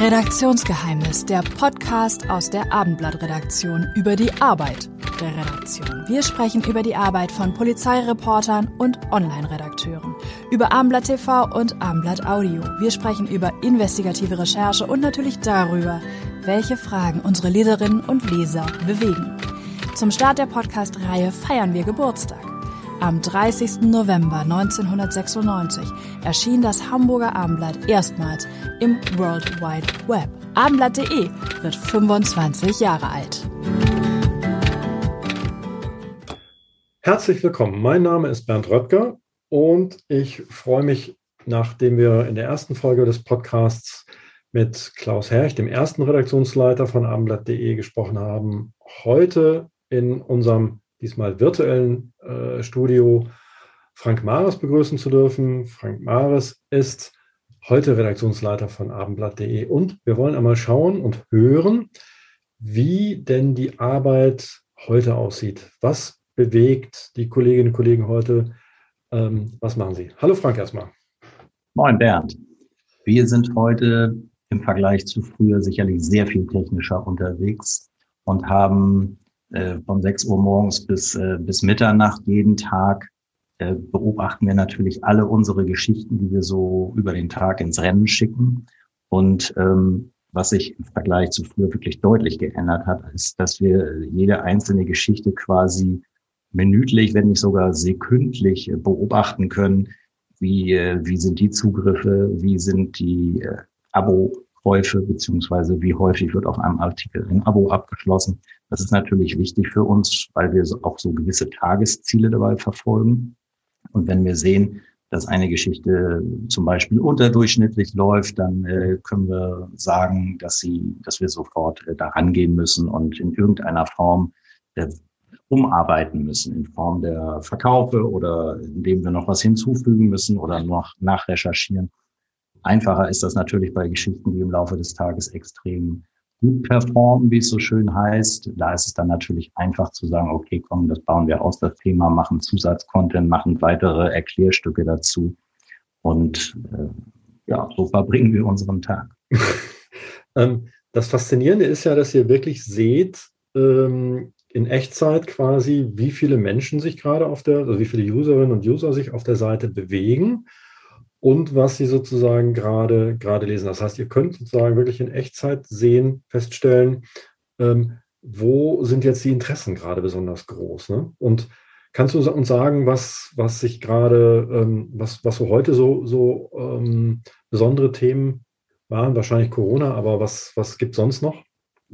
Redaktionsgeheimnis, der Podcast aus der Abendblattredaktion über die Arbeit der Redaktion. Wir sprechen über die Arbeit von Polizeireportern und Online-Redakteuren, über Abendblatt TV und Abendblatt Audio. Wir sprechen über investigative Recherche und natürlich darüber, welche Fragen unsere Leserinnen und Leser bewegen. Zum Start der Podcast-Reihe feiern wir Geburtstag. Am 30. November 1996 erschien das Hamburger Abendblatt erstmals im World Wide Web. Abendblatt.de wird 25 Jahre alt. Herzlich willkommen. Mein Name ist Bernd Röttger und ich freue mich, nachdem wir in der ersten Folge des Podcasts mit Klaus Herrch, dem ersten Redaktionsleiter von Abendblatt.de, gesprochen haben, heute in unserem diesmal virtuellen äh, Studio Frank Mares begrüßen zu dürfen. Frank Mares ist heute Redaktionsleiter von Abendblatt.de und wir wollen einmal schauen und hören, wie denn die Arbeit heute aussieht. Was bewegt die Kolleginnen und Kollegen heute? Ähm, was machen Sie? Hallo Frank erstmal. Moin Bernd. Wir sind heute im Vergleich zu früher sicherlich sehr viel technischer unterwegs und haben äh, von 6 Uhr morgens bis, äh, bis Mitternacht jeden Tag äh, beobachten wir natürlich alle unsere Geschichten, die wir so über den Tag ins Rennen schicken. Und ähm, was sich im Vergleich zu früher wirklich deutlich geändert hat, ist, dass wir jede einzelne Geschichte quasi minütlich, wenn nicht sogar sekündlich beobachten können, wie, äh, wie sind die Zugriffe, wie sind die äh, Abo-Käufe, beziehungsweise wie häufig wird auf einem Artikel ein Abo abgeschlossen. Das ist natürlich wichtig für uns, weil wir auch so gewisse Tagesziele dabei verfolgen. Und wenn wir sehen, dass eine Geschichte zum Beispiel unterdurchschnittlich läuft, dann äh, können wir sagen, dass sie, dass wir sofort äh, daran gehen müssen und in irgendeiner Form äh, umarbeiten müssen in Form der Verkaufe oder indem wir noch was hinzufügen müssen oder noch nachrecherchieren. Einfacher ist das natürlich bei Geschichten, die im Laufe des Tages extrem gut performen, wie es so schön heißt. Da ist es dann natürlich einfach zu sagen, okay, komm, das bauen wir aus, das Thema, machen Zusatzcontent, machen weitere Erklärstücke dazu. Und äh, ja, so verbringen wir unseren Tag. Ähm, das Faszinierende ist ja, dass ihr wirklich seht, ähm, in Echtzeit quasi, wie viele Menschen sich gerade auf der, also wie viele Userinnen und User sich auf der Seite bewegen und was sie sozusagen gerade, gerade lesen. Das heißt, ihr könnt sozusagen wirklich in Echtzeit sehen, feststellen, ähm, wo sind jetzt die Interessen gerade besonders groß. Ne? Und kannst du uns sagen, was, was sich gerade, ähm, was, was so heute so, so ähm, besondere Themen waren? Wahrscheinlich Corona, aber was, was gibt es sonst noch?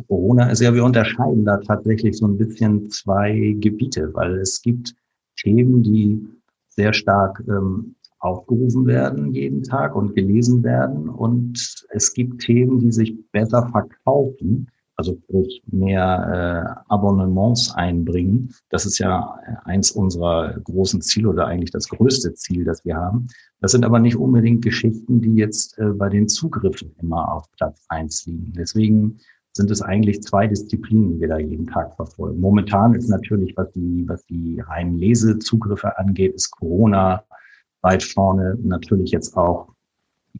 Corona ist ja, wir unterscheiden da tatsächlich so ein bisschen zwei Gebiete, weil es gibt Themen, die sehr stark ähm, aufgerufen werden jeden Tag und gelesen werden. Und es gibt Themen, die sich besser verkaufen, also sprich mehr äh, Abonnements einbringen. Das ist ja eins unserer großen Ziele oder eigentlich das größte Ziel, das wir haben. Das sind aber nicht unbedingt Geschichten, die jetzt äh, bei den Zugriffen immer auf Platz eins liegen. Deswegen sind es eigentlich zwei Disziplinen, die wir da jeden Tag verfolgen. Momentan ist natürlich, was die, was die reinen Lesezugriffe angeht, ist Corona weit vorne. Natürlich jetzt auch,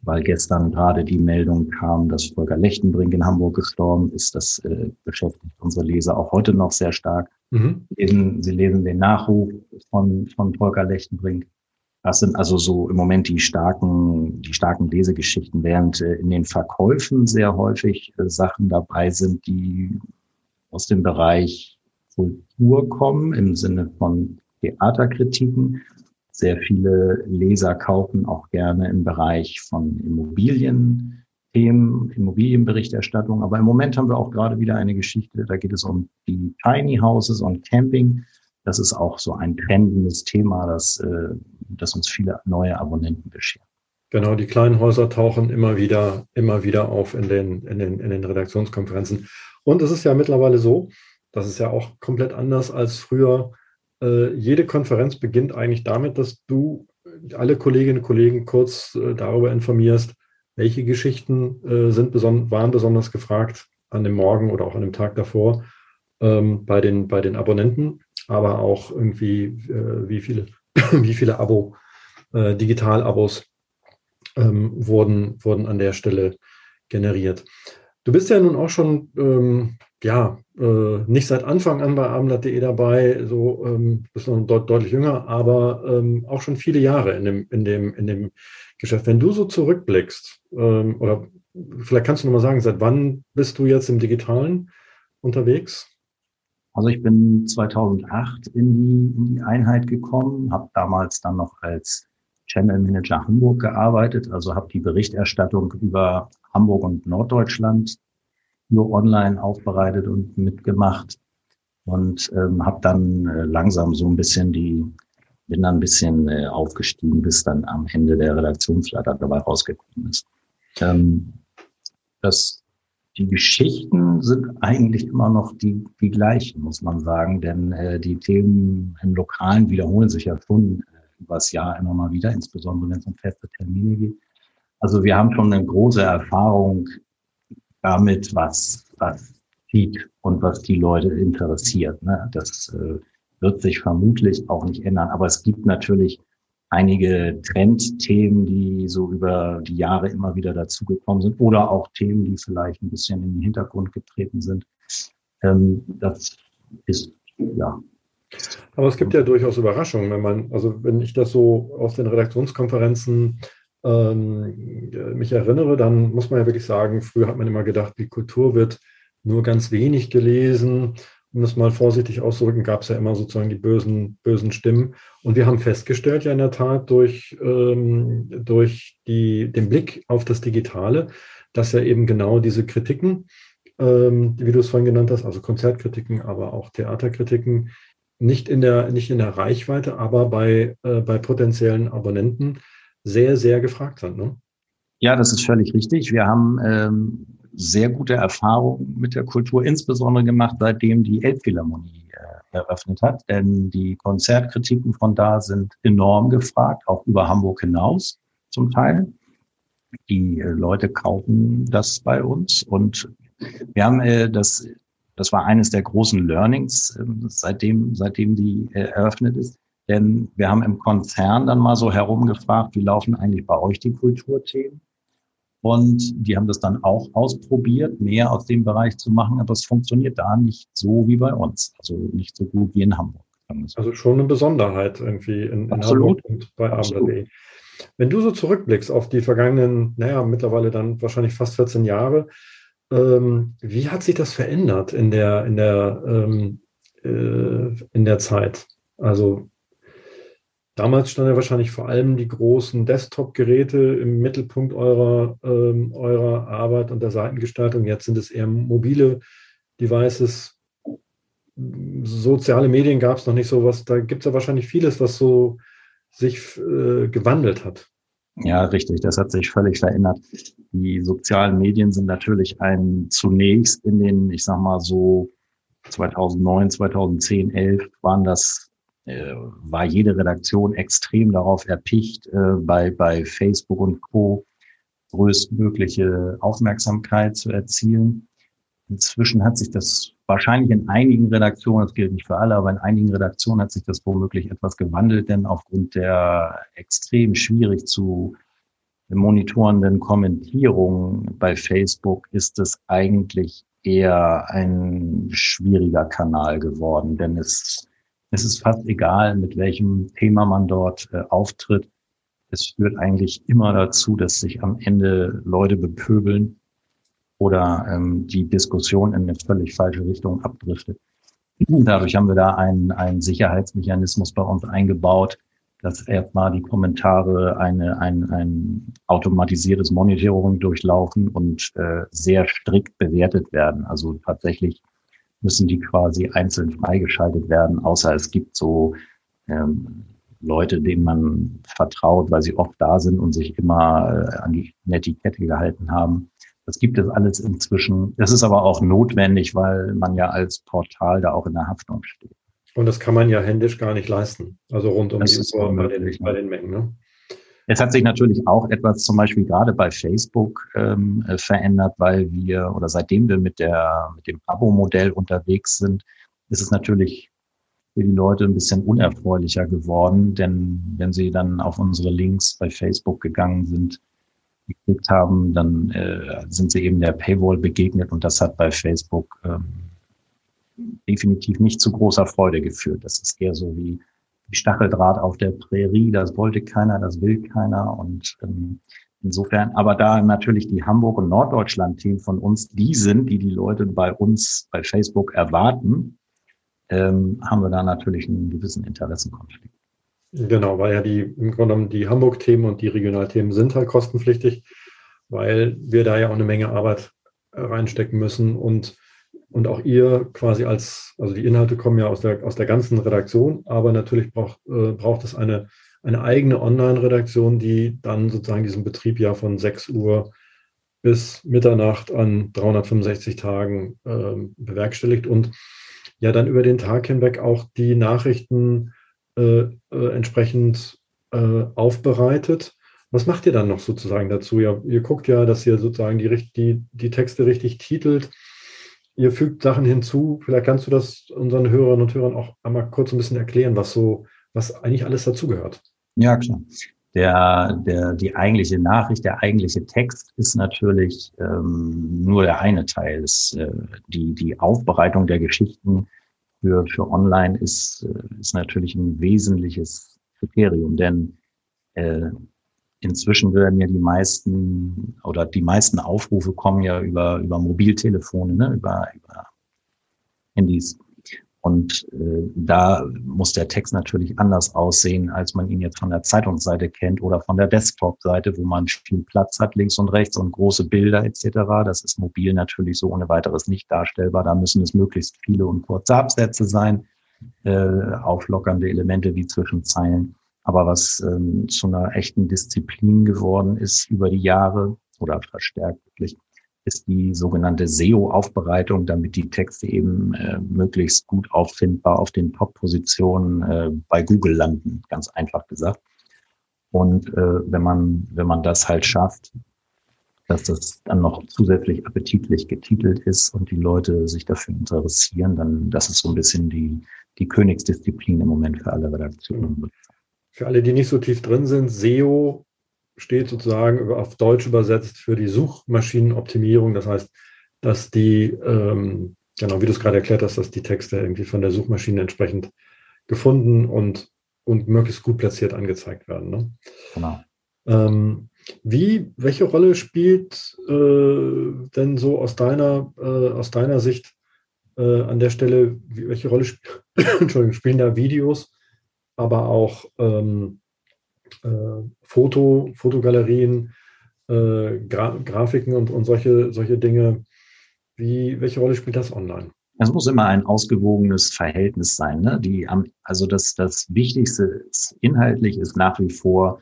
weil gestern gerade die Meldung kam, dass Volker Lechtenbrink in Hamburg gestorben ist. Das äh, beschäftigt unsere Leser auch heute noch sehr stark. Mhm. Lesen, sie lesen den Nachruf von, von Volker Lechtenbrink. Das sind also so im Moment die starken, die starken Lesegeschichten, während äh, in den Verkäufen sehr häufig äh, Sachen dabei sind, die aus dem Bereich Kultur kommen, im Sinne von Theaterkritiken. Sehr viele Leser kaufen auch gerne im Bereich von Immobilien, Themen, Immobilienberichterstattung. Aber im Moment haben wir auch gerade wieder eine Geschichte, da geht es um die Tiny Houses und Camping. Das ist auch so ein trendendes Thema, das, äh, das uns viele neue Abonnenten beschert. Genau, die kleinen Häuser tauchen immer wieder, immer wieder auf in den, in den, in den Redaktionskonferenzen. Und es ist ja mittlerweile so, das ist ja auch komplett anders als früher. Äh, jede Konferenz beginnt eigentlich damit, dass du alle Kolleginnen und Kollegen kurz äh, darüber informierst, welche Geschichten äh, sind beson waren besonders gefragt an dem Morgen oder auch an dem Tag davor ähm, bei, den, bei den Abonnenten aber auch irgendwie, äh, wie viele, wie viele Abo, äh, Digital-Abos ähm, wurden, wurden an der Stelle generiert. Du bist ja nun auch schon, ähm, ja, äh, nicht seit Anfang an bei abendblatt.de dabei, so ähm, bist noch deut deutlich jünger, aber ähm, auch schon viele Jahre in dem, in dem, in dem Geschäft. Wenn du so zurückblickst, ähm, oder vielleicht kannst du noch mal sagen, seit wann bist du jetzt im Digitalen unterwegs? Also ich bin 2008 in die, in die Einheit gekommen, habe damals dann noch als Channel Manager Hamburg gearbeitet, also habe die Berichterstattung über Hamburg und Norddeutschland nur online aufbereitet und mitgemacht und ähm, habe dann äh, langsam so ein bisschen die, bin dann ein bisschen äh, aufgestiegen, bis dann am Ende der Redaktionsleiter dabei rausgekommen ist. Ähm, das, die Geschichten sind eigentlich immer noch die, die gleichen, muss man sagen, denn äh, die Themen im Lokalen wiederholen sich ja schon übers Jahr immer mal wieder, insbesondere wenn es um feste Termine geht. Also wir haben schon eine große Erfahrung damit, was, was zieht und was die Leute interessiert. Ne? Das äh, wird sich vermutlich auch nicht ändern. Aber es gibt natürlich einige Trendthemen, die so über die Jahre immer wieder dazugekommen sind oder auch Themen, die vielleicht ein bisschen in den Hintergrund getreten sind. Ähm, das ist, ja. Aber es gibt ja durchaus Überraschungen, wenn man, also wenn ich das so aus den Redaktionskonferenzen ähm, mich erinnere, dann muss man ja wirklich sagen, früher hat man immer gedacht, die Kultur wird nur ganz wenig gelesen. Um das mal vorsichtig auszudrücken, gab es ja immer sozusagen die bösen, bösen Stimmen. Und wir haben festgestellt, ja in der Tat durch, ähm, durch die, den Blick auf das Digitale, dass ja eben genau diese Kritiken, ähm, wie du es vorhin genannt hast, also Konzertkritiken, aber auch Theaterkritiken, nicht in der, nicht in der Reichweite, aber bei, äh, bei potenziellen Abonnenten sehr, sehr gefragt sind. Ne? Ja, das ist völlig richtig. Wir haben ähm, sehr gute Erfahrungen mit der Kultur, insbesondere gemacht, seitdem die Elbphilharmonie äh, eröffnet hat. Denn die Konzertkritiken von da sind enorm gefragt, auch über Hamburg hinaus zum Teil. Die äh, Leute kaufen das bei uns und wir haben äh, das, das war eines der großen Learnings, äh, seitdem, seitdem die äh, eröffnet ist. Denn wir haben im Konzern dann mal so herumgefragt, wie laufen eigentlich bei euch die Kulturthemen? Und die haben das dann auch ausprobiert, mehr aus dem Bereich zu machen, aber es funktioniert da nicht so wie bei uns, also nicht so gut wie in Hamburg. Also schon eine Besonderheit irgendwie in, in Hamburg und bei Abendblatt.de. Wenn du so zurückblickst auf die vergangenen, naja, mittlerweile dann wahrscheinlich fast 14 Jahre, ähm, wie hat sich das verändert in der, in der, ähm, äh, in der Zeit? Also Damals standen ja wahrscheinlich vor allem die großen Desktop-Geräte im Mittelpunkt eurer, ähm, eurer Arbeit und der Seitengestaltung. Jetzt sind es eher mobile Devices. Soziale Medien gab es noch nicht so was. Da gibt es ja wahrscheinlich vieles, was so sich äh, gewandelt hat. Ja, richtig. Das hat sich völlig verändert. Die sozialen Medien sind natürlich ein zunächst in den, ich sag mal so 2009, 2010, 11 waren das äh, war jede Redaktion extrem darauf erpicht, äh, bei, bei Facebook und Co. größtmögliche Aufmerksamkeit zu erzielen. Inzwischen hat sich das wahrscheinlich in einigen Redaktionen, das gilt nicht für alle, aber in einigen Redaktionen hat sich das womöglich etwas gewandelt, denn aufgrund der extrem schwierig zu monitorenden Kommentierungen bei Facebook ist es eigentlich eher ein schwieriger Kanal geworden, denn es es ist fast egal, mit welchem Thema man dort äh, auftritt. Es führt eigentlich immer dazu, dass sich am Ende Leute bepöbeln oder ähm, die Diskussion in eine völlig falsche Richtung abdriftet. Dadurch haben wir da einen, einen Sicherheitsmechanismus bei uns eingebaut, dass erstmal die Kommentare eine, ein, ein automatisiertes Monitoring durchlaufen und äh, sehr strikt bewertet werden. Also tatsächlich müssen die quasi einzeln freigeschaltet werden, außer es gibt so ähm, Leute, denen man vertraut, weil sie oft da sind und sich immer äh, an die Netiquette gehalten haben. Das gibt es alles inzwischen. Das ist aber auch notwendig, weil man ja als Portal da auch in der Haftung steht. Und das kann man ja händisch gar nicht leisten. Also rund um das die Uhr bei den, bei den Mengen. Ne? Es hat sich natürlich auch etwas zum Beispiel gerade bei Facebook ähm, äh, verändert, weil wir oder seitdem wir mit der mit dem Abo-Modell unterwegs sind, ist es natürlich für die Leute ein bisschen unerfreulicher geworden, denn wenn sie dann auf unsere Links bei Facebook gegangen sind, geklickt haben, dann äh, sind sie eben der Paywall begegnet und das hat bei Facebook ähm, definitiv nicht zu großer Freude geführt. Das ist eher so wie, wie Stacheldraht auf der Prärie, das wollte keiner, das will keiner und ähm, insofern, aber da natürlich die Hamburg- und Norddeutschland-Themen von uns die sind, die die Leute bei uns bei Facebook erwarten, ähm, haben wir da natürlich einen gewissen Interessenkonflikt. Genau, weil ja die im Grunde genommen die Hamburg-Themen und die Regionalthemen sind halt kostenpflichtig, weil wir da ja auch eine Menge Arbeit reinstecken müssen und, und auch ihr quasi als, also die Inhalte kommen ja aus der, aus der ganzen Redaktion, aber natürlich braucht, äh, braucht es eine, eine eigene Online-Redaktion, die dann sozusagen diesen Betrieb ja von 6 Uhr bis Mitternacht an 365 Tagen äh, bewerkstelligt und ja dann über den Tag hinweg auch die Nachrichten äh, äh, entsprechend äh, aufbereitet. Was macht ihr dann noch sozusagen dazu? Ja, ihr guckt ja, dass ihr sozusagen die, die, die Texte richtig titelt. Ihr fügt Sachen hinzu. Vielleicht kannst du das unseren Hörerinnen und Hörern auch einmal kurz ein bisschen erklären, was so, was eigentlich alles dazugehört. Ja, klar. Der, der, die eigentliche Nachricht, der eigentliche Text ist natürlich ähm, nur der eine Teil. Ist, äh, die, die Aufbereitung der Geschichten für, für online ist, äh, ist natürlich ein wesentliches Kriterium, denn äh, inzwischen werden ja die meisten oder die meisten Aufrufe kommen ja über, über Mobiltelefone, ne, über, über Handys. Und äh, da muss der Text natürlich anders aussehen, als man ihn jetzt von der Zeitungsseite kennt oder von der Desktop-Seite, wo man viel Platz hat, links und rechts und große Bilder etc. Das ist mobil natürlich so ohne weiteres nicht darstellbar. Da müssen es möglichst viele und kurze Absätze sein, äh, auflockernde Elemente wie Zwischenzeilen. Aber was ähm, zu einer echten Disziplin geworden ist über die Jahre oder verstärkt ist die sogenannte SEO-Aufbereitung, damit die Texte eben äh, möglichst gut auffindbar auf den Top-Positionen äh, bei Google landen, ganz einfach gesagt. Und äh, wenn man wenn man das halt schafft, dass das dann noch zusätzlich appetitlich getitelt ist und die Leute sich dafür interessieren, dann das ist so ein bisschen die die Königsdisziplin im Moment für alle Redaktionen. Für alle, die nicht so tief drin sind, SEO steht sozusagen auf Deutsch übersetzt für die Suchmaschinenoptimierung. Das heißt, dass die, ähm, genau wie du es gerade erklärt hast, dass die Texte irgendwie von der Suchmaschine entsprechend gefunden und, und möglichst gut platziert angezeigt werden. Ne? Genau. Ähm, wie, welche Rolle spielt äh, denn so aus deiner, äh, aus deiner Sicht äh, an der Stelle, welche Rolle sp spielen da Videos, aber auch ähm, äh, Foto, Fotogalerien, äh, Gra Grafiken und, und solche, solche Dinge. Wie, welche Rolle spielt das online? Es muss immer ein ausgewogenes Verhältnis sein. Ne? Die, also das, das Wichtigste inhaltlich ist nach wie vor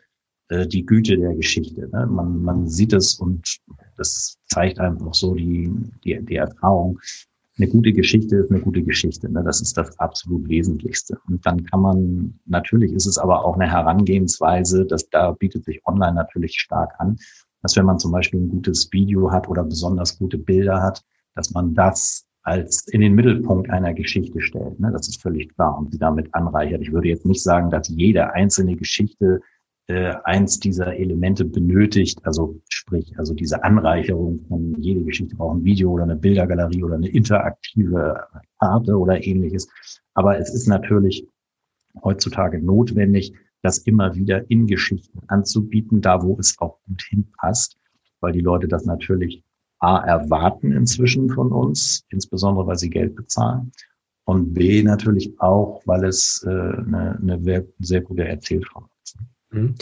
äh, die Güte der Geschichte. Ne? Man, man sieht es und das zeigt einfach so die, die, die Erfahrung eine gute Geschichte ist eine gute Geschichte. Ne? Das ist das absolut Wesentlichste. Und dann kann man, natürlich ist es aber auch eine Herangehensweise, dass da bietet sich online natürlich stark an, dass wenn man zum Beispiel ein gutes Video hat oder besonders gute Bilder hat, dass man das als in den Mittelpunkt einer Geschichte stellt. Ne? Das ist völlig klar und sie damit anreichert. Ich würde jetzt nicht sagen, dass jede einzelne Geschichte äh, eins dieser Elemente benötigt, also sprich, also diese Anreicherung von jede Geschichte braucht ein Video oder eine Bildergalerie oder eine interaktive Karte oder ähnliches. Aber es ist natürlich heutzutage notwendig, das immer wieder in Geschichten anzubieten, da wo es auch gut hinpasst, weil die Leute das natürlich A erwarten inzwischen von uns, insbesondere weil sie Geld bezahlen. Und B natürlich auch, weil es äh, eine, eine sehr gute Erzählform ist. Mhm.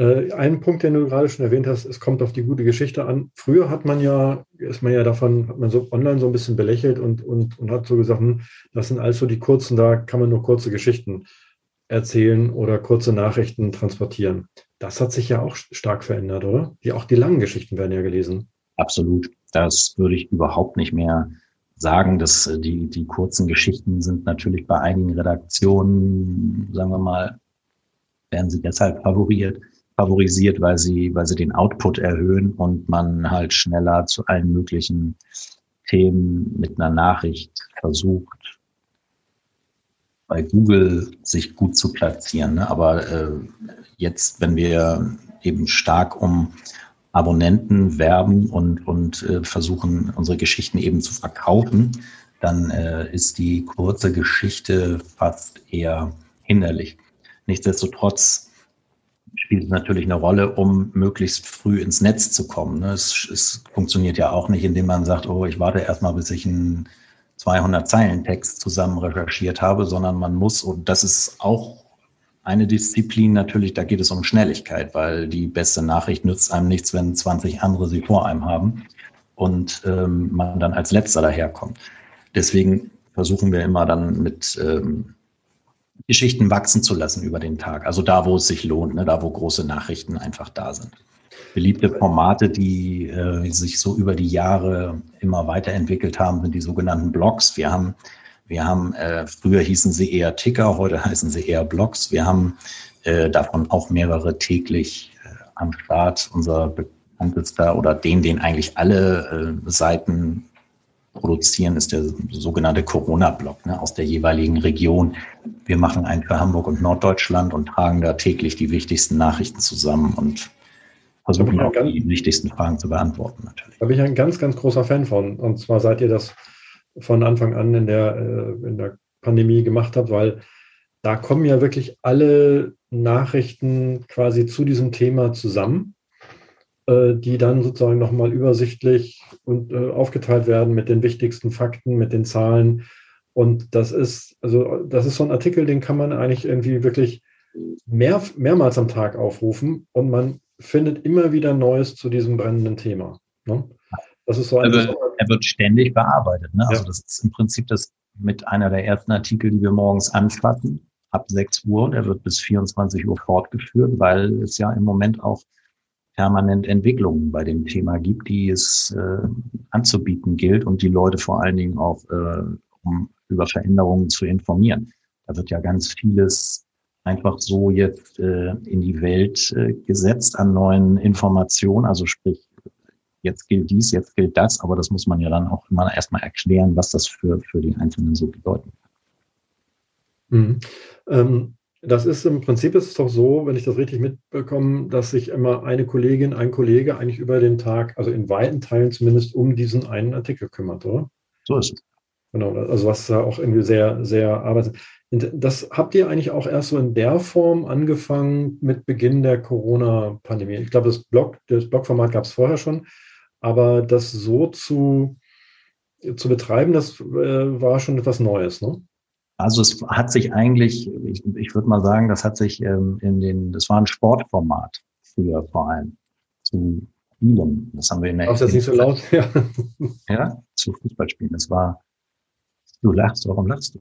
Äh, ein Punkt, den du gerade schon erwähnt hast, es kommt auf die gute Geschichte an. Früher hat man ja, ist man ja davon, hat man so online so ein bisschen belächelt und, und, und hat so gesagt, hm, das sind also die kurzen, da kann man nur kurze Geschichten erzählen oder kurze Nachrichten transportieren. Das hat sich ja auch stark verändert, oder? Die, auch die langen Geschichten werden ja gelesen. Absolut. Das würde ich überhaupt nicht mehr sagen, dass äh, die, die kurzen Geschichten sind natürlich bei einigen Redaktionen, sagen wir mal, werden sie deshalb favoriert, favorisiert, weil sie, weil sie den Output erhöhen und man halt schneller zu allen möglichen Themen mit einer Nachricht versucht, bei Google sich gut zu platzieren. Ne? Aber äh, jetzt, wenn wir eben stark um, Abonnenten werben und, und äh, versuchen, unsere Geschichten eben zu verkaufen, dann äh, ist die kurze Geschichte fast eher hinderlich. Nichtsdestotrotz spielt es natürlich eine Rolle, um möglichst früh ins Netz zu kommen. Ne? Es, es funktioniert ja auch nicht, indem man sagt, oh, ich warte erstmal, bis ich einen 200 Zeilen Text zusammen recherchiert habe, sondern man muss, und das ist auch eine Disziplin natürlich, da geht es um Schnelligkeit, weil die beste Nachricht nützt einem nichts, wenn 20 andere sie vor einem haben und ähm, man dann als letzter daherkommt. Deswegen versuchen wir immer dann mit ähm, Geschichten wachsen zu lassen über den Tag. Also da, wo es sich lohnt, ne, da, wo große Nachrichten einfach da sind. Beliebte Formate, die äh, sich so über die Jahre immer weiterentwickelt haben, sind die sogenannten Blogs. Wir haben, wir haben äh, früher hießen sie eher Ticker, heute heißen sie eher Blogs. Wir haben äh, davon auch mehrere täglich äh, am Start. Unser bekanntester oder den, den eigentlich alle äh, Seiten produzieren, ist der sogenannte Corona-Block ne, aus der jeweiligen Region. Wir machen einen für Hamburg und Norddeutschland und tragen da täglich die wichtigsten Nachrichten zusammen und versuchen auch ganz, die wichtigsten Fragen zu beantworten natürlich. Da bin ich ein ganz, ganz großer Fan von. Und zwar seid ihr das von Anfang an in der, äh, in der Pandemie gemacht habt, weil da kommen ja wirklich alle Nachrichten quasi zu diesem Thema zusammen. Äh, die dann sozusagen nochmal übersichtlich und äh, aufgeteilt werden mit den wichtigsten Fakten, mit den Zahlen. Und das ist, also das ist so ein Artikel, den kann man eigentlich irgendwie wirklich mehr, mehrmals am Tag aufrufen und man findet immer wieder Neues zu diesem brennenden Thema. Ne? Das ist so ein also, er wird ständig bearbeitet. Ne? Also ja. das ist im Prinzip das mit einer der ersten Artikel, die wir morgens anfassen, ab 6 Uhr. Der wird bis 24 Uhr fortgeführt, weil es ja im Moment auch permanent Entwicklungen bei dem Thema gibt, die es äh, anzubieten gilt und die Leute vor allen Dingen auch äh, um über Veränderungen zu informieren. Da wird ja ganz vieles einfach so jetzt äh, in die Welt äh, gesetzt an neuen Informationen. Also sprich, jetzt gilt dies, jetzt gilt das, aber das muss man ja dann auch immer erstmal erklären, was das für, für die Einzelnen so bedeutet. Mhm. Ähm, das ist im Prinzip ist es doch so, wenn ich das richtig mitbekomme, dass sich immer eine Kollegin, ein Kollege eigentlich über den Tag, also in weiten Teilen zumindest, um diesen einen Artikel kümmert, oder? So ist es. Genau, also was da auch irgendwie sehr, sehr arbeitet. Das habt ihr eigentlich auch erst so in der Form angefangen mit Beginn der Corona-Pandemie. Ich glaube, das Blog, das Blogformat gab es vorher schon, aber das so zu, zu betreiben, das äh, war schon etwas Neues, ne? Also es hat sich eigentlich, ich, ich würde mal sagen, das hat sich ähm, in den, das war ein Sportformat früher vor allem zu Spielen. Das haben wir in der. Ist das nicht so laut? Ja. ja, zu Fußballspielen. Das war. Du lachst, warum lachst du?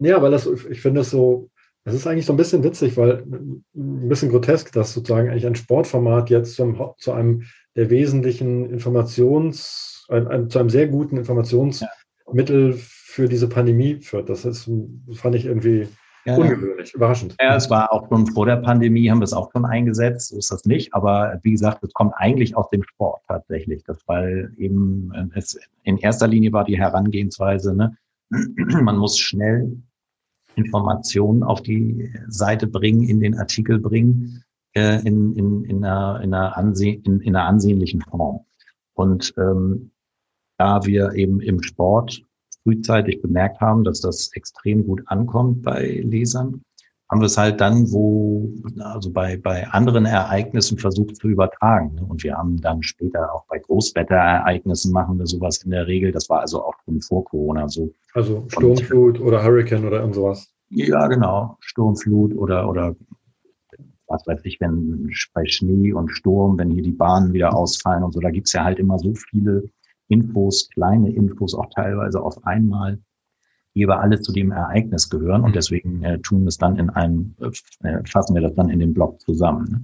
Ja, weil das, ich finde das so, das ist eigentlich so ein bisschen witzig, weil ein bisschen grotesk, dass sozusagen eigentlich ein Sportformat jetzt zum, zu einem der wesentlichen Informations, ein, ein, zu einem sehr guten Informationsmittel ja für diese Pandemie führt. Das, ist, fand ich irgendwie ja, ungewöhnlich, überraschend. Ja, es war auch schon vor der Pandemie, haben wir es auch schon eingesetzt, so ist das nicht. Aber wie gesagt, es kommt eigentlich aus dem Sport tatsächlich. Das, weil eben es in erster Linie war die Herangehensweise, ne, man muss schnell Informationen auf die Seite bringen, in den Artikel bringen, äh, in, in, in, einer, in, einer anse in, in einer ansehnlichen Form. Und ähm, da wir eben im Sport frühzeitig bemerkt haben, dass das extrem gut ankommt bei Lesern, haben wir es halt dann, wo, also bei, bei anderen Ereignissen versucht zu übertragen. Und wir haben dann später auch bei Großwetterereignissen machen wir sowas in der Regel. Das war also auch schon vor Corona so. Also Sturmflut und, oder Hurricane oder irgend sowas. Ja, genau. Sturmflut oder, oder was weiß ich, wenn bei Schnee und Sturm, wenn hier die Bahnen wieder ausfallen und so, da gibt's ja halt immer so viele Infos, kleine Infos auch teilweise auf einmal, die aber alle zu dem Ereignis gehören und mhm. deswegen äh, tun wir es dann in einem, äh, fassen wir das dann in den Blog zusammen. Ne?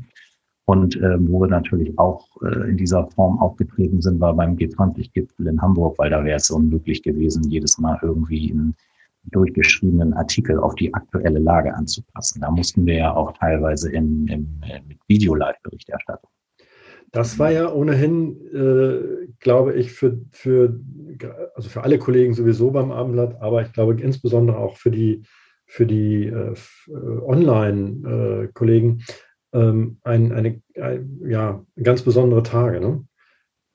Und äh, wo wir natürlich auch äh, in dieser Form aufgetreten sind, war beim G20-Gipfel in Hamburg, weil da wäre es unmöglich gewesen, jedes Mal irgendwie einen durchgeschriebenen Artikel auf die aktuelle Lage anzupassen. Da mussten wir ja auch teilweise in, in, in mit Video-Live-Berichterstattung das war ja ohnehin, äh, glaube ich, für, für, also für alle Kollegen sowieso beim Abendblatt, aber ich glaube insbesondere auch für die, für die äh, äh Online-Kollegen ähm, ein, eine, ein, ja, ganz besondere Tage, ne?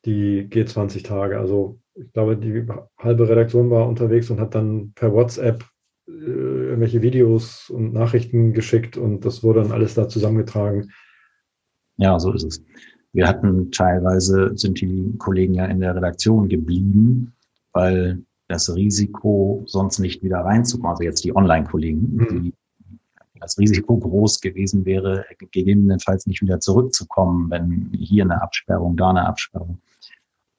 die G20-Tage. Also ich glaube, die halbe Redaktion war unterwegs und hat dann per WhatsApp äh, irgendwelche Videos und Nachrichten geschickt und das wurde dann alles da zusammengetragen. Ja, so ist es. Wir hatten teilweise, sind die Kollegen ja in der Redaktion geblieben, weil das Risiko, sonst nicht wieder reinzukommen, also jetzt die Online-Kollegen, mhm. die das Risiko groß gewesen wäre, gegebenenfalls nicht wieder zurückzukommen, wenn hier eine Absperrung, da eine Absperrung.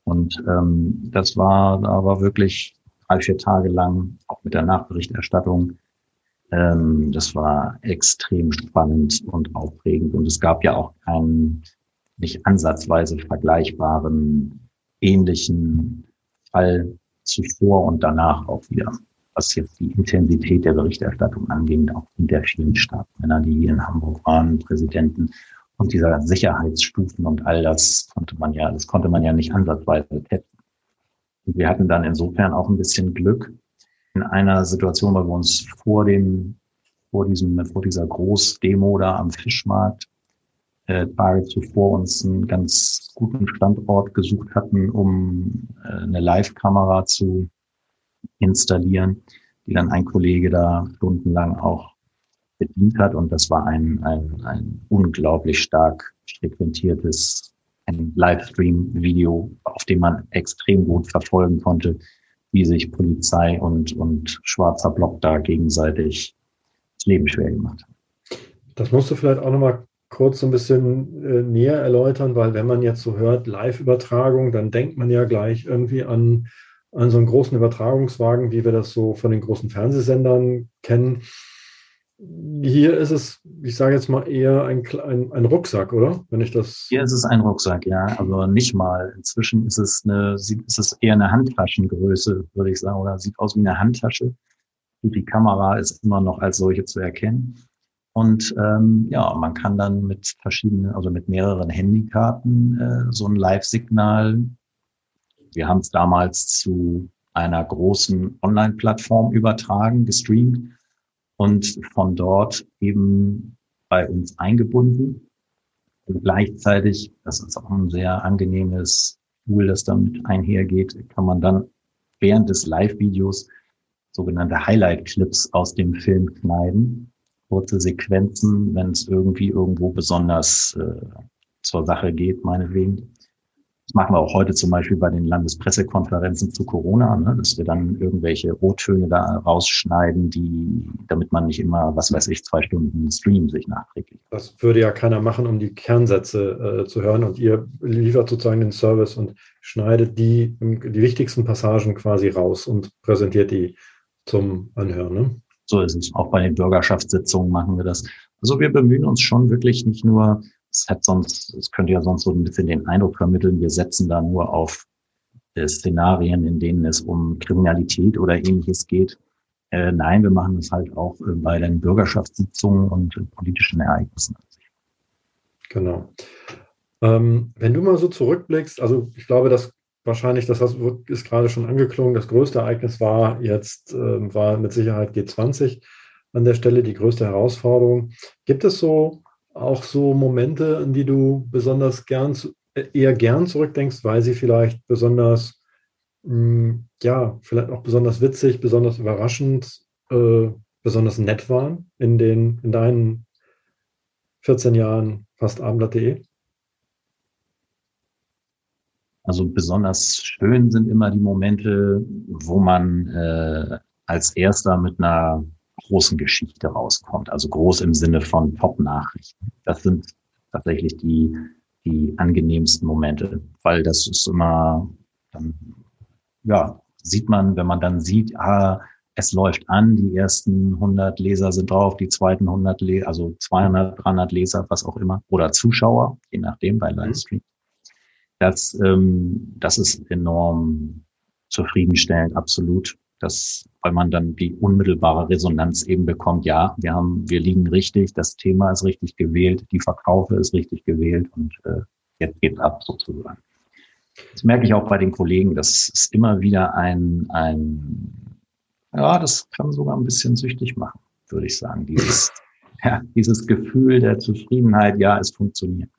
Und ähm, das war, da war wirklich drei, vier Tage lang, auch mit der Nachberichterstattung, ähm, das war extrem spannend und aufregend. Und es gab ja auch keinen nicht ansatzweise vergleichbaren, ähnlichen Fall zuvor und danach auch wieder, was jetzt die Intensität der Berichterstattung anging, auch in der vielen Staatsmänner, die hier in Hamburg waren, Präsidenten und dieser Sicherheitsstufen und all das konnte man ja, das konnte man ja nicht ansatzweise testen. Und wir hatten dann insofern auch ein bisschen Glück in einer Situation, weil wir uns vor dem, vor diesem, vor dieser Großdemo da am Fischmarkt äh, Tage zuvor uns einen ganz guten Standort gesucht hatten, um äh, eine Live-Kamera zu installieren, die dann ein Kollege da stundenlang auch bedient hat. Und das war ein, ein, ein unglaublich stark frequentiertes Livestream-Video, auf dem man extrem gut verfolgen konnte, wie sich Polizei und, und schwarzer Block da gegenseitig das Leben schwer gemacht haben. Das musst du vielleicht auch nochmal kurz so ein bisschen äh, näher erläutern, weil wenn man jetzt so hört, Live-Übertragung, dann denkt man ja gleich irgendwie an, an so einen großen Übertragungswagen, wie wir das so von den großen Fernsehsendern kennen. Hier ist es, ich sage jetzt mal, eher ein, ein, ein, Rucksack, oder? Wenn ich das. Hier ist es ein Rucksack, ja. Aber nicht mal. Inzwischen ist es eine, ist es eher eine Handtaschengröße, würde ich sagen, oder sieht aus wie eine Handtasche. Die Kamera ist immer noch als solche zu erkennen. Und ähm, ja, man kann dann mit verschiedenen, also mit mehreren Handykarten äh, so ein Live-Signal. Wir haben es damals zu einer großen Online-Plattform übertragen, gestreamt und von dort eben bei uns eingebunden. Und gleichzeitig, das ist auch ein sehr angenehmes Tool, das damit einhergeht, kann man dann während des Live-Videos sogenannte Highlight-Clips aus dem Film schneiden kurze Sequenzen, wenn es irgendwie irgendwo besonders äh, zur Sache geht, meinetwegen. Das machen wir auch heute zum Beispiel bei den Landespressekonferenzen zu Corona, ne, dass wir dann irgendwelche O-Töne da rausschneiden, die, damit man nicht immer, was weiß ich, zwei Stunden Stream sich nachträglich. Das würde ja keiner machen, um die Kernsätze äh, zu hören und ihr liefert sozusagen den Service und schneidet die, die wichtigsten Passagen quasi raus und präsentiert die zum Anhören. Ne? So ist es. Auch bei den Bürgerschaftssitzungen machen wir das. Also wir bemühen uns schon wirklich nicht nur, es hat sonst, es könnte ja sonst so ein bisschen den Eindruck vermitteln, wir setzen da nur auf äh, Szenarien, in denen es um Kriminalität oder ähnliches geht. Äh, nein, wir machen das halt auch äh, bei den Bürgerschaftssitzungen und politischen Ereignissen. Genau. Ähm, wenn du mal so zurückblickst, also ich glaube, dass wahrscheinlich, das ist gerade schon angeklungen, das größte Ereignis war jetzt, äh, war mit Sicherheit G20 an der Stelle die größte Herausforderung. Gibt es so auch so Momente, an die du besonders gern, eher gern zurückdenkst, weil sie vielleicht besonders, mh, hm, ja, vielleicht auch besonders witzig, besonders überraschend, äh, besonders nett waren in den, in deinen 14 Jahren fast abendblatt.de? Also besonders schön sind immer die Momente, wo man äh, als erster mit einer großen Geschichte rauskommt. Also groß im Sinne von Top-Nachrichten. Das sind tatsächlich die, die angenehmsten Momente, weil das ist immer, dann, ja, sieht man, wenn man dann sieht, ah, es läuft an, die ersten 100 Leser sind drauf, die zweiten 100, Le also 200, 300 Leser, was auch immer, oder Zuschauer, je nachdem bei mhm. Das, ähm, das ist enorm zufriedenstellend, absolut. Das, weil man dann die unmittelbare Resonanz eben bekommt, ja, wir haben, wir liegen richtig, das Thema ist richtig gewählt, die Verkaufe ist richtig gewählt und äh, jetzt geht's ab sozusagen. Das merke ich auch bei den Kollegen, das ist immer wieder ein, ein, ja, das kann sogar ein bisschen süchtig machen, würde ich sagen. Dieses ja, dieses Gefühl der Zufriedenheit, ja, es funktioniert.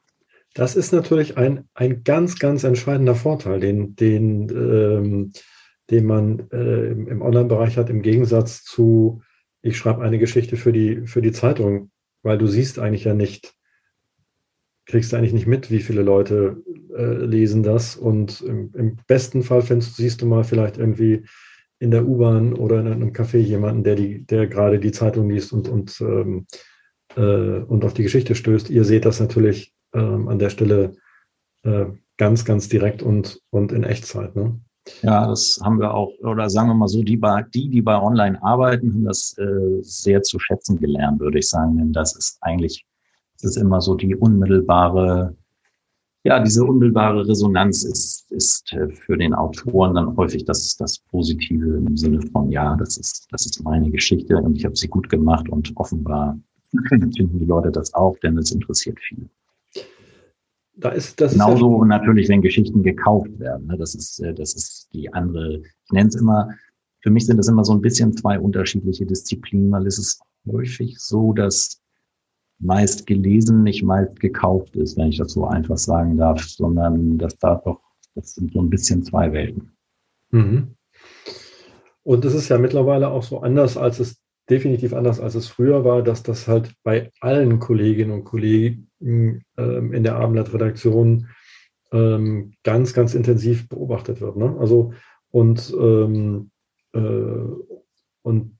Das ist natürlich ein, ein ganz, ganz entscheidender Vorteil, den, den, ähm, den man äh, im Online-Bereich hat, im Gegensatz zu, ich schreibe eine Geschichte für die, für die Zeitung, weil du siehst eigentlich ja nicht, kriegst eigentlich nicht mit, wie viele Leute äh, lesen das. Und im, im besten Fall findest, siehst du mal vielleicht irgendwie in der U-Bahn oder in einem Café jemanden, der, die, der gerade die Zeitung liest und, und, ähm, äh, und auf die Geschichte stößt. Ihr seht das natürlich ähm, an der Stelle äh, ganz, ganz direkt und, und in Echtzeit. Ne? Ja, das haben wir auch, oder sagen wir mal so, die, die, die bei Online arbeiten, haben das äh, sehr zu schätzen gelernt, würde ich sagen. Denn das ist eigentlich, das ist immer so die unmittelbare ja, diese unmittelbare Resonanz ist, ist äh, für den Autoren dann häufig das, das Positive im Sinne von, ja, das ist, das ist meine Geschichte und ich habe sie gut gemacht und offenbar finden die Leute das auch, denn es interessiert viele. Da ist das genauso ist ja natürlich, wenn Geschichten gekauft werden. Ne? Das ist, äh, das ist die andere. Ich nenne es immer. Für mich sind das immer so ein bisschen zwei unterschiedliche Disziplinen, weil es ist häufig so, dass meist gelesen, nicht meist gekauft ist, wenn ich das so einfach sagen darf, sondern das da doch, das sind so ein bisschen zwei Welten. Mhm. Und es ist ja mittlerweile auch so anders, als es definitiv anders, als es früher war, dass das halt bei allen Kolleginnen und Kollegen in der Abendblatt-Redaktion ähm, ganz, ganz intensiv beobachtet wird. Ne? Also und, ähm, äh, und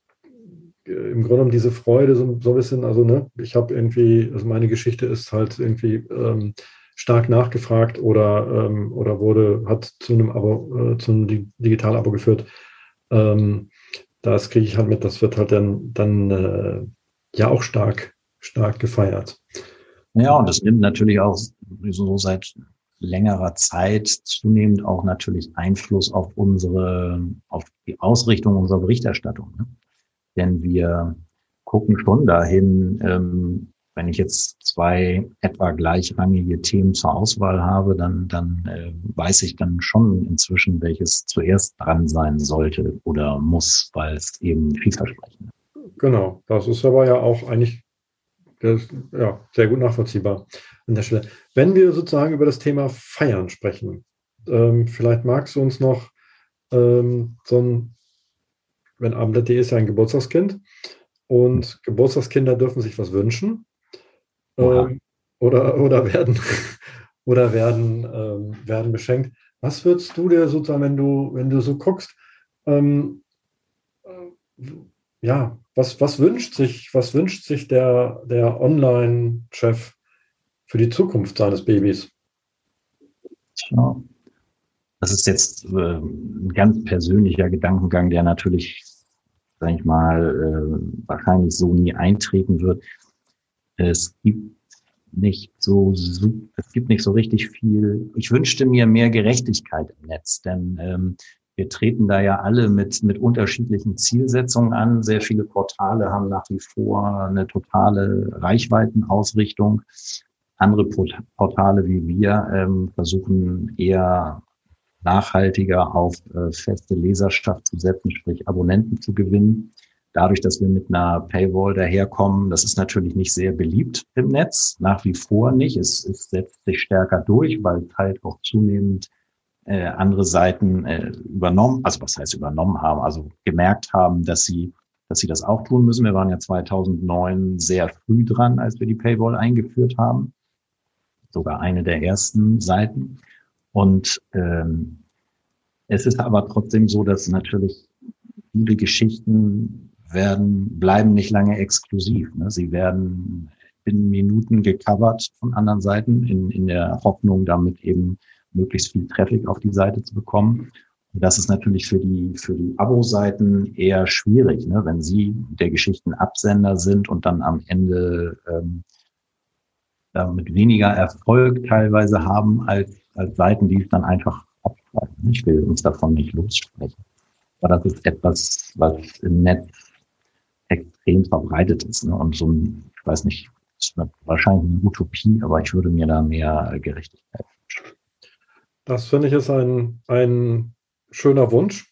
äh, im Grunde genommen diese Freude so, so ein bisschen, also ne, ich habe irgendwie, also meine Geschichte ist halt irgendwie ähm, stark nachgefragt oder, ähm, oder wurde, hat zu einem Abo, äh, zu einem Digital-Abo geführt. Ähm, das kriege ich halt mit, das wird halt dann, dann äh, ja auch stark, stark gefeiert. Ja, und das nimmt natürlich auch so seit längerer Zeit zunehmend auch natürlich Einfluss auf unsere, auf die Ausrichtung unserer Berichterstattung. Ne? Denn wir gucken schon dahin, ähm, wenn ich jetzt zwei etwa gleichrangige Themen zur Auswahl habe, dann, dann äh, weiß ich dann schon inzwischen, welches zuerst dran sein sollte oder muss, weil es eben vielversprechend ist. Genau, das ist aber ja auch eigentlich das, ja, sehr gut nachvollziehbar an der Stelle. Wenn wir sozusagen über das Thema Feiern sprechen, ähm, vielleicht magst du uns noch ähm, so ein wenn Abendblatt.de ist ja ein Geburtstagskind und Geburtstagskinder dürfen sich was wünschen ähm, oder, oder werden, oder werden, ähm, werden beschenkt. Was würdest du dir sozusagen, wenn du, wenn du so guckst, ähm, äh, ja, was, was wünscht sich, was wünscht sich der, der Online-Chef für die Zukunft seines Babys? Ja. Das ist jetzt äh, ein ganz persönlicher Gedankengang, der natürlich, sag ich mal, äh, wahrscheinlich so nie eintreten wird. Es gibt nicht so, es gibt nicht so richtig viel. Ich wünschte mir mehr Gerechtigkeit im Netz, denn ähm, wir treten da ja alle mit, mit unterschiedlichen Zielsetzungen an. Sehr viele Portale haben nach wie vor eine totale Reichweitenausrichtung. Andere Portale wie wir ähm, versuchen eher nachhaltiger auf äh, feste Leserschaft zu setzen, sprich Abonnenten zu gewinnen. Dadurch, dass wir mit einer Paywall daherkommen, das ist natürlich nicht sehr beliebt im Netz, nach wie vor nicht. Es, es setzt sich stärker durch, weil halt auch zunehmend äh, andere Seiten äh, übernommen, also was heißt übernommen haben, also gemerkt haben, dass sie, dass sie das auch tun müssen. Wir waren ja 2009 sehr früh dran, als wir die Paywall eingeführt haben. Sogar eine der ersten Seiten. Und ähm, es ist aber trotzdem so, dass natürlich viele Geschichten werden, bleiben nicht lange exklusiv. Ne? Sie werden in Minuten gecovert von anderen Seiten in, in der Hoffnung, damit eben möglichst viel Traffic auf die Seite zu bekommen. Und das ist natürlich für die, für die Abo-Seiten eher schwierig, ne? wenn sie der Geschichtenabsender sind und dann am Ende ähm, damit weniger Erfolg teilweise haben als als Seiten, die es dann einfach abschreiben. Ich will uns davon nicht lossprechen. Aber das ist etwas, was im Netz extrem verbreitet ist. Ne? Und so ein, ich weiß nicht, wahrscheinlich eine Utopie, aber ich würde mir da mehr Gerechtigkeit. Das finde ich ist ein, ein schöner Wunsch.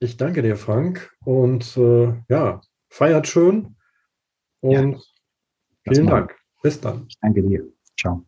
Ich danke dir, Frank. Und äh, ja, feiert schön und ja. Vielen Dank. Bis dann. Danke dir. Ciao.